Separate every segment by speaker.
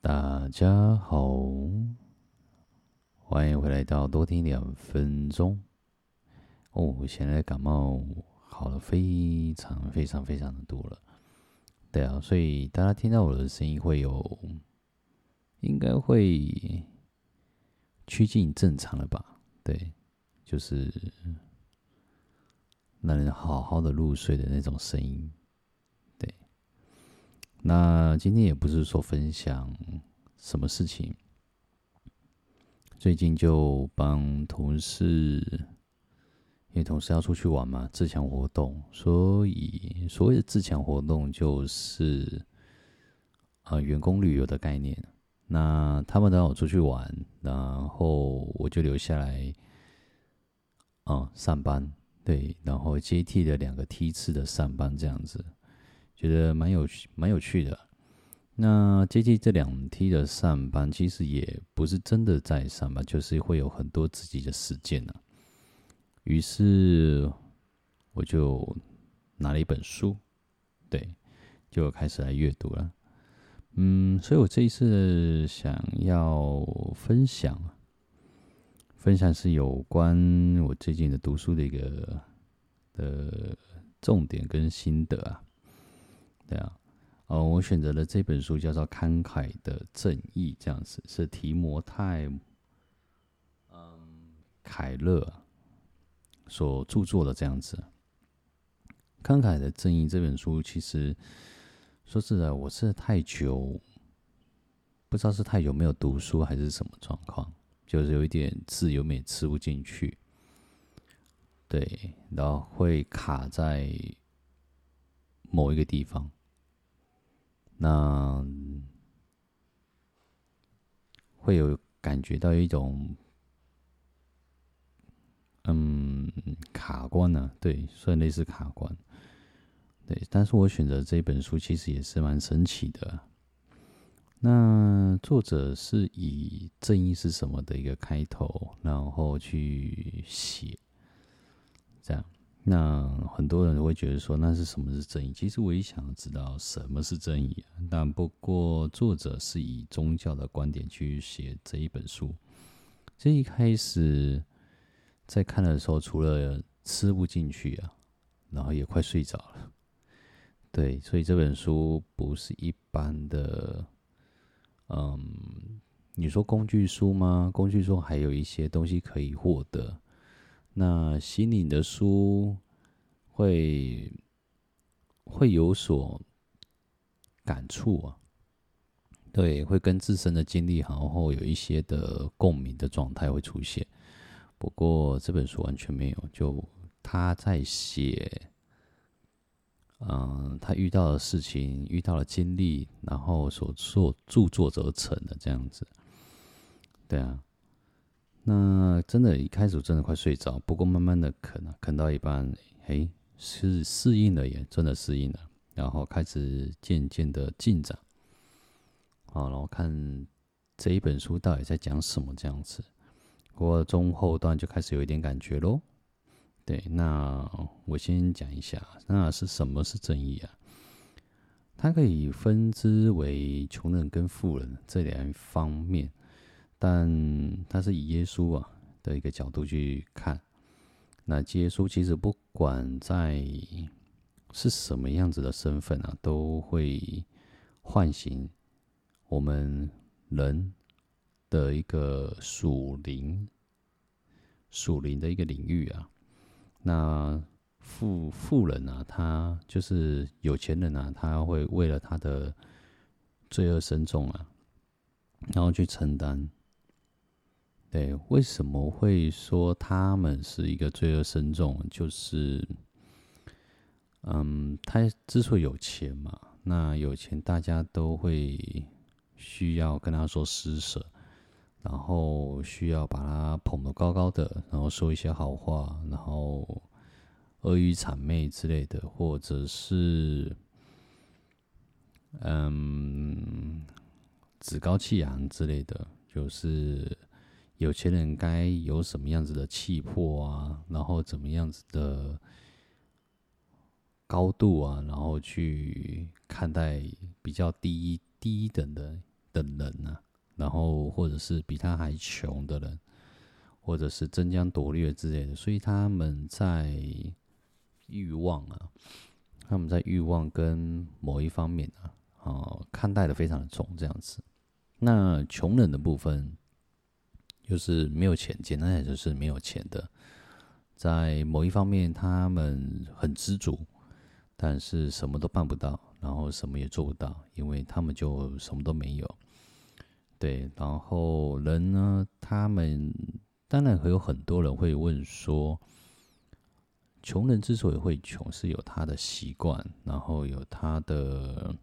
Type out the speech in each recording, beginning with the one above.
Speaker 1: 大家好，欢迎回来到多听两分钟。哦，我现在感冒好了非常非常非常的多了。对啊，所以大家听到我的声音会有，应该会趋近正常了吧？对，就是让人好好的入睡的那种声音。那今天也不是说分享什么事情，最近就帮同事，因为同事要出去玩嘛，自强活动，所以所谓的自强活动就是啊、员工旅游的概念。那他们让我出去玩，然后我就留下来，啊、上班，对，然后接替了两个梯次的上班，这样子，觉得蛮有趣，蛮有趣的。那接近这两梯的上班，其实也不是真的在上班，就是会有很多自己的时间呢、啊。于是我就拿了一本书，对，就开始来阅读了。嗯，所以我这一次想要分享，分享是有关我最近的读书的一个的重点跟心得啊。对啊，哦，我选择的这本书叫做《慷慨的正义》，这样子是提摩太，嗯，凯勒所著作的这样子，《慷慨的正义》这本书其实。说实在，我是太久，不知道是太久没有读书还是什么状况，就是有一点字有点吃不进去，对，然后会卡在某一个地方，那会有感觉到一种，嗯，卡关呢、啊，对，算类似卡关。对，但是我选择这本书其实也是蛮神奇的。那作者是以“正义是什么”的一个开头，然后去写，这样。那很多人会觉得说，那是什么是正义？其实我也想知道什么是正义。但不过作者是以宗教的观点去写这一本书。这一开始在看的时候，除了吃不进去啊，然后也快睡着了。对，所以这本书不是一般的，嗯，你说工具书吗？工具书还有一些东西可以获得。那心灵的书会会有所感触啊，对，会跟自身的经历，然后有一些的共鸣的状态会出现。不过这本书完全没有，就他在写。嗯，他遇到的事情，遇到了经历，然后所做著作者成的这样子，对啊。那真的，一开始真的快睡着，不过慢慢的啃啊，啃到一半，哎，是适应了耶，真的适应了，然后开始渐渐的进展。好，然后看这一本书到底在讲什么这样子，不过中后段就开始有一点感觉喽。对，那我先讲一下，那是什么是正义啊？它可以分支为穷人跟富人这两方面，但它是以耶稣啊的一个角度去看。那耶稣其实不管在是什么样子的身份啊，都会唤醒我们人的一个属灵、属灵的一个领域啊。那富富人啊，他就是有钱人啊，他会为了他的罪恶深重啊，然后去承担。对，为什么会说他们是一个罪恶深重？就是，嗯，他之所以有钱嘛，那有钱大家都会需要跟他说施舍。然后需要把他捧得高高的，然后说一些好话，然后阿谀谄媚之类的，或者是嗯趾高气扬之类的，就是有钱人该有什么样子的气魄啊，然后怎么样子的高度啊，然后去看待比较低低等的的人呢、啊，然后或者是比他还穷的人，或者是争强夺掠之类的，所以他们在欲望啊，他们在欲望跟某一方面啊，哦，看待的非常的重，这样子。那穷人的部分，就是没有钱，简单来说就是没有钱的，在某一方面他们很知足，但是什么都办不到，然后什么也做不到，因为他们就什么都没有。对，然后人呢，他们。当然会有很多人会问说，穷人之所以会穷，是有他的习惯，然后有他的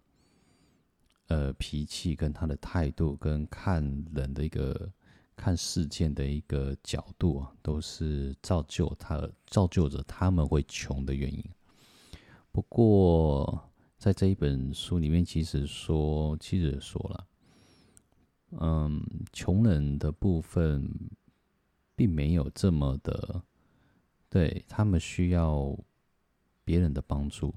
Speaker 1: 呃脾气，跟他的态度，跟看人的一个看事件的一个角度啊，都是造就他造就着他们会穷的原因。不过，在这一本书里面，其实说，其实说了，嗯，穷人的部分。并没有这么的，对，他们需要别人的帮助，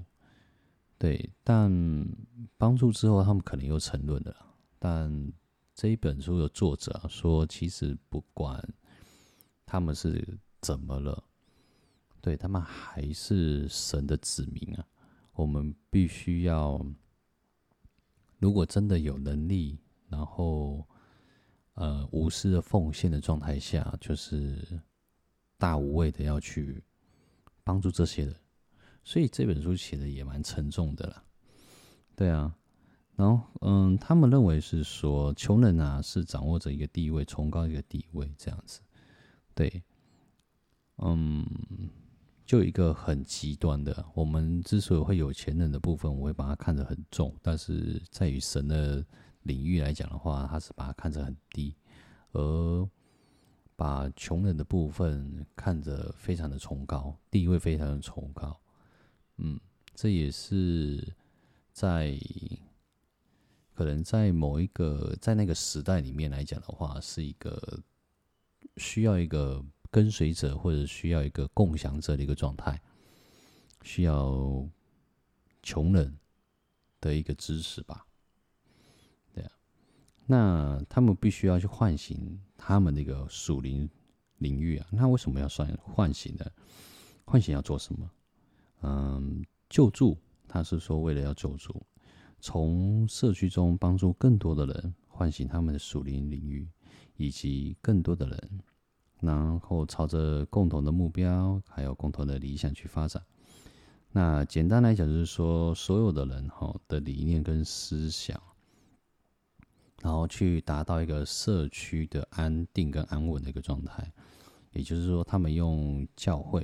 Speaker 1: 对，但帮助之后，他们可能又沉沦了。但这一本书的作者说，其实不管他们是怎么了，对，他们还是神的子民啊。我们必须要，如果真的有能力，然后。呃，无私的奉献的状态下，就是大无畏的要去帮助这些人，所以这本书写的也蛮沉重的啦。对啊，然后嗯，他们认为是说，穷人啊是掌握着一个地位，崇高一个地位这样子。对，嗯，就一个很极端的，我们之所以会有钱人的部分，我会把它看得很重，但是在于神的。领域来讲的话，他是把它看着很低，而把穷人的部分看着非常的崇高，地位非常的崇高。嗯，这也是在可能在某一个在那个时代里面来讲的话，是一个需要一个跟随者或者需要一个共享者的一个状态，需要穷人的一个支持吧。对啊那他们必须要去唤醒他们那个属灵领域啊。那为什么要算唤醒呢？唤醒要做什么？嗯，救助，他是说为了要救助，从社区中帮助更多的人，唤醒他们的属灵领域，以及更多的人，然后朝着共同的目标，还有共同的理想去发展。那简单来讲，就是说所有的人哈的理念跟思想。然后去达到一个社区的安定跟安稳的一个状态，也就是说，他们用教会、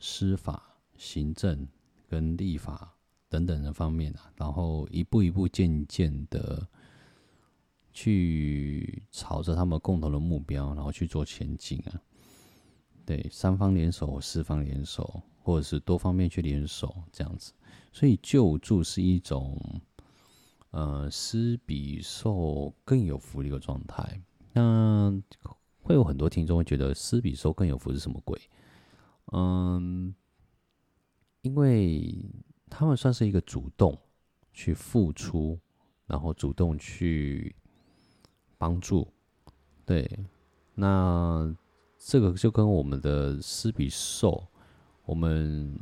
Speaker 1: 司法、行政跟立法等等的方面啊，然后一步一步渐渐的去朝着他们共同的目标，然后去做前进啊。对，三方联手、四方联手，或者是多方面去联手这样子，所以救助是一种。呃，施比受更有福的一个状态。那会有很多听众会觉得施比受更有福是什么鬼？嗯，因为他们算是一个主动去付出，然后主动去帮助。对，那这个就跟我们的施比受，我们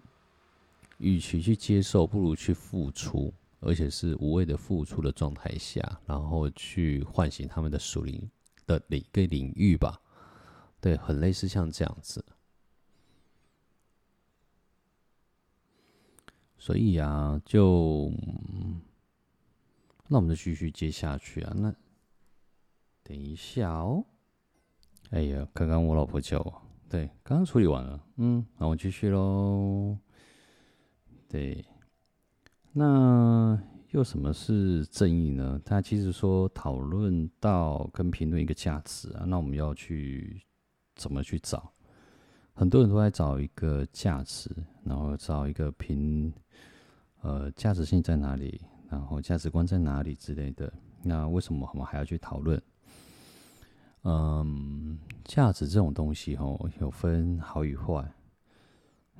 Speaker 1: 与其去接受，不如去付出。而且是无谓的付出的状态下，然后去唤醒他们的属灵的一个领域吧，对，很类似像这样子。所以啊，就那我们就继续接下去啊。那等一下哦，哎呀，刚刚我老婆叫我，对，刚刚处理完了，嗯，那我继续喽，对。那又什么是正义呢？他其实说讨论到跟评论一个价值啊，那我们要去怎么去找？很多人都在找一个价值，然后找一个评，呃，价值性在哪里，然后价值观在哪里之类的。那为什么我们还要去讨论？嗯，价值这种东西哦，有分好与坏。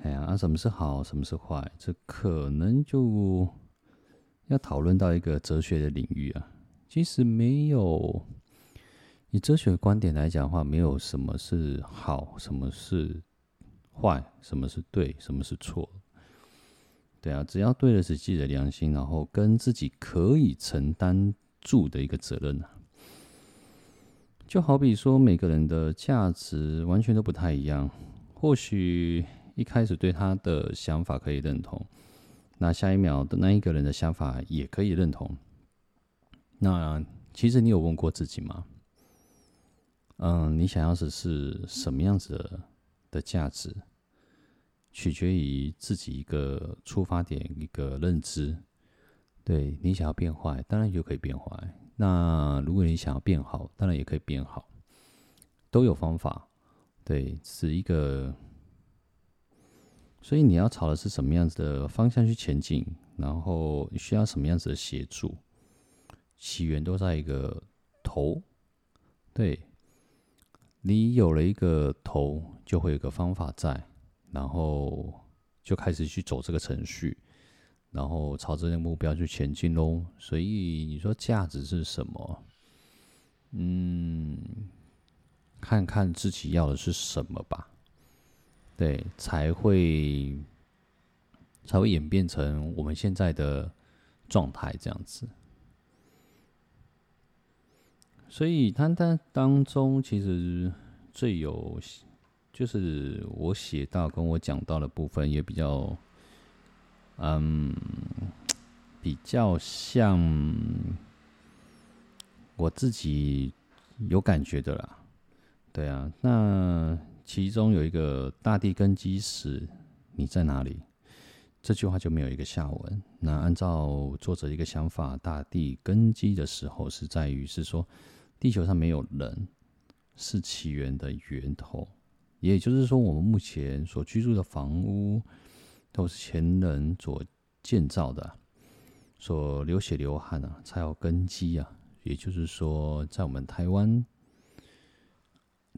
Speaker 1: 哎呀，啊，什么是好，什么是坏？这可能就要讨论到一个哲学的领域啊。其实没有，以哲学观点来讲的话，没有什么是好，什么是坏，什么是对，什么是错。对啊，只要对得起自己的良心，然后跟自己可以承担住的一个责任啊。就好比说，每个人的价值完全都不太一样。或许一开始对他的想法可以认同，那下一秒的那一个人的想法也可以认同。那其实你有问过自己吗？嗯，你想要的是什么样子的的价值？取决于自己一个出发点，一个认知。对，你想要变坏，当然就可以变坏。那如果你想要变好，当然也可以变好，都有方法。对，是一个。所以你要朝的是什么样子的方向去前进，然后需要什么样子的协助？起源都在一个头。对，你有了一个头，就会有个方法在。然后就开始去走这个程序，然后朝这个目标去前进喽。所以你说价值是什么？嗯，看看自己要的是什么吧。对，才会才会演变成我们现在的状态这样子。所以他当当中其实最有。就是我写到跟我讲到的部分也比较，嗯，比较像我自己有感觉的啦。对啊，那其中有一个“大地根基时，你在哪里？”这句话就没有一个下文。那按照作者一个想法，大地根基的时候是在于是说，地球上没有人是起源的源头。也就是说，我们目前所居住的房屋都是前人所建造的，所流血流汗啊，才有根基啊。也就是说，在我们台湾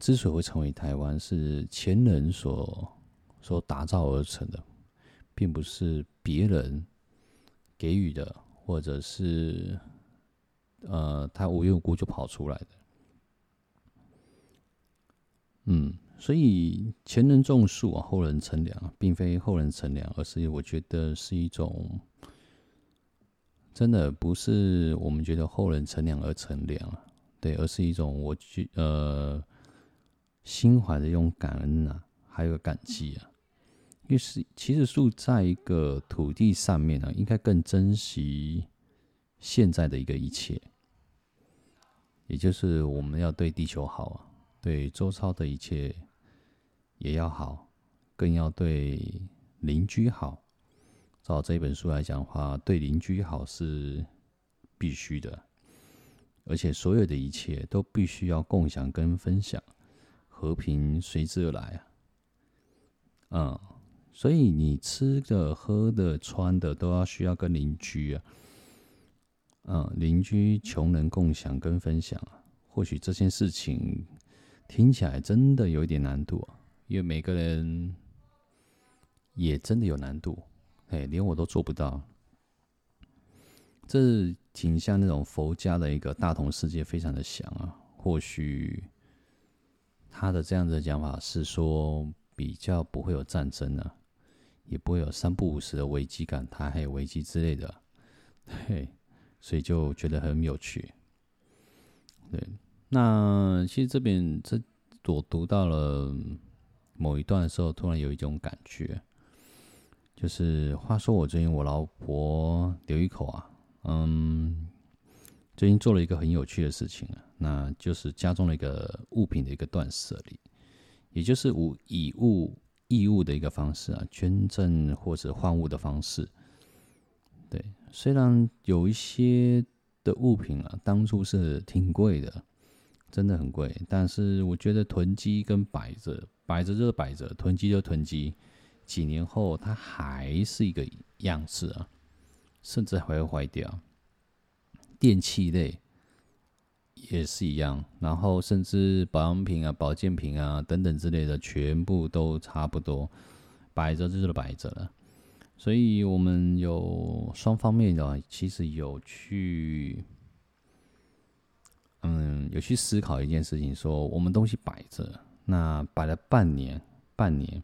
Speaker 1: 之所以会成为台湾，是前人所所打造而成的，并不是别人给予的，或者是呃，他无缘无故就跑出来的。嗯。所以前人种树啊，后人乘凉，并非后人乘凉，而是我觉得是一种真的不是我们觉得后人乘凉而乘凉，对，而是一种我觉呃心怀的一种感恩啊，还有感激啊。因为是其实树在一个土地上面呢，应该更珍惜现在的一个一切，也就是我们要对地球好啊，对周遭的一切。也要好，更要对邻居好。照这本书来讲的话，对邻居好是必须的，而且所有的一切都必须要共享跟分享，和平随之而来啊。嗯，所以你吃的、喝的、穿的都要需要跟邻居啊。嗯，邻居穷人共享跟分享啊，或许这件事情听起来真的有一点难度啊。因为每个人也真的有难度，哎，连我都做不到。这挺像那种佛家的一个大同世界，非常的想啊。或许他的这样子的讲法是说，比较不会有战争、啊，也不会有三不五时的危机感，台海危机之类的，嘿，所以就觉得很有趣。对，那其实这边这我读到了。某一段的时候，突然有一种感觉，就是话说我最近我老婆刘一口啊，嗯，最近做了一个很有趣的事情啊，那就是家中的一个物品的一个断舍离，也就是无以物易物的一个方式啊，捐赠或者换物的方式。对，虽然有一些的物品啊，当初是挺贵的，真的很贵，但是我觉得囤积跟摆着。摆着就是摆着，囤积就囤积，几年后它还是一个样子啊，甚至还会坏掉。电器类也是一样，然后甚至保养品啊、保健品啊等等之类的，全部都差不多，摆着就是摆着了。所以我们有双方面的，其实有去嗯有去思考一件事情，说我们东西摆着，那摆了半年，半年，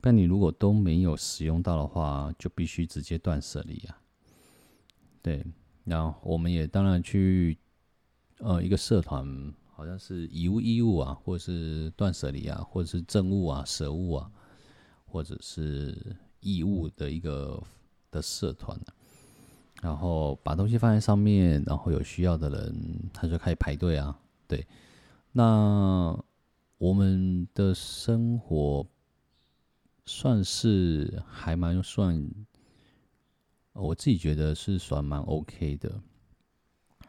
Speaker 1: 但你如果都没有使用到的话，就必须直接断舍离啊。对，然后我们也当然去，呃，一个社团，好像是以物易物啊，或者是断舍离啊，或者是赠物啊、舍物啊，或者是义务的一个的社团。然后把东西放在上面，然后有需要的人他就开始排队啊。对，那我们的生活算是还蛮算，我自己觉得是算蛮 OK 的。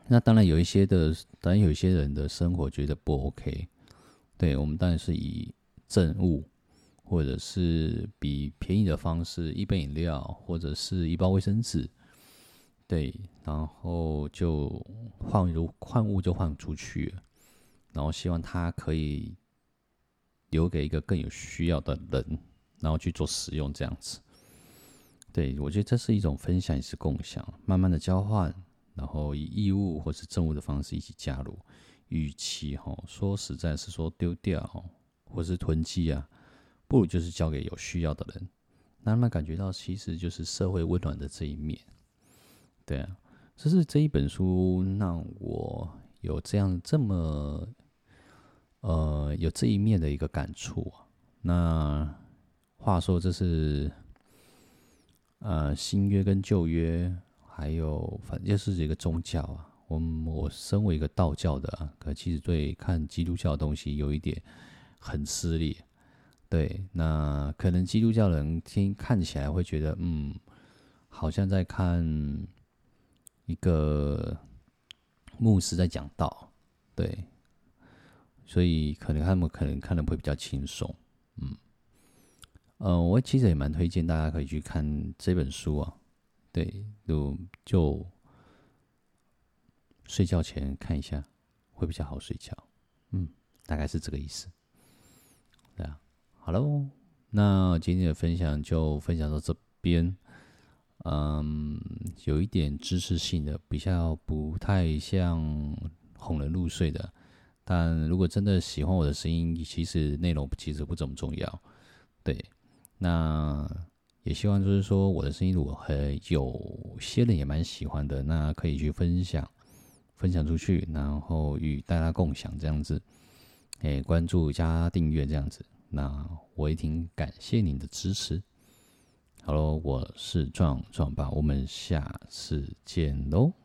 Speaker 1: 那当然有一些的，当然有一些人的生活觉得不 OK。对，我们当然是以政务，或者是比便宜的方式，一杯饮料或者是一包卫生纸。对，然后就换如换物就换出去，然后希望他可以留给一个更有需要的人，然后去做使用这样子。对，我觉得这是一种分享也是共享，慢慢的交换，然后以义务或是赠物的方式一起加入。与其哈说实在是说丢掉或是囤积啊，不如就是交给有需要的人，让他们感觉到其实就是社会温暖的这一面。对啊，这是这一本书让我有这样这么呃有这一面的一个感触。啊那话说，这是呃新约跟旧约，还有反正就是一个宗教啊。我我身为一个道教的啊，可其实对看基督教的东西有一点很撕裂。对，那可能基督教人听看起来会觉得，嗯，好像在看。一个牧师在讲道，对，所以可能他们可能看的会比较轻松，嗯，呃，我其实也蛮推荐大家可以去看这本书啊，对，就就睡觉前看一下会比较好睡觉，嗯，大概是这个意思，好喽，那今天的分享就分享到这边。嗯，有一点知识性的，比较不太像哄人入睡的。但如果真的喜欢我的声音，其实内容其实不怎么重要。对，那也希望就是说我的声音如果很有些人也蛮喜欢的，那可以去分享，分享出去，然后与大家共享这样子。诶，关注加订阅这样子，那我也挺感谢您的支持。哈喽，我是壮壮爸，我们下次见喽。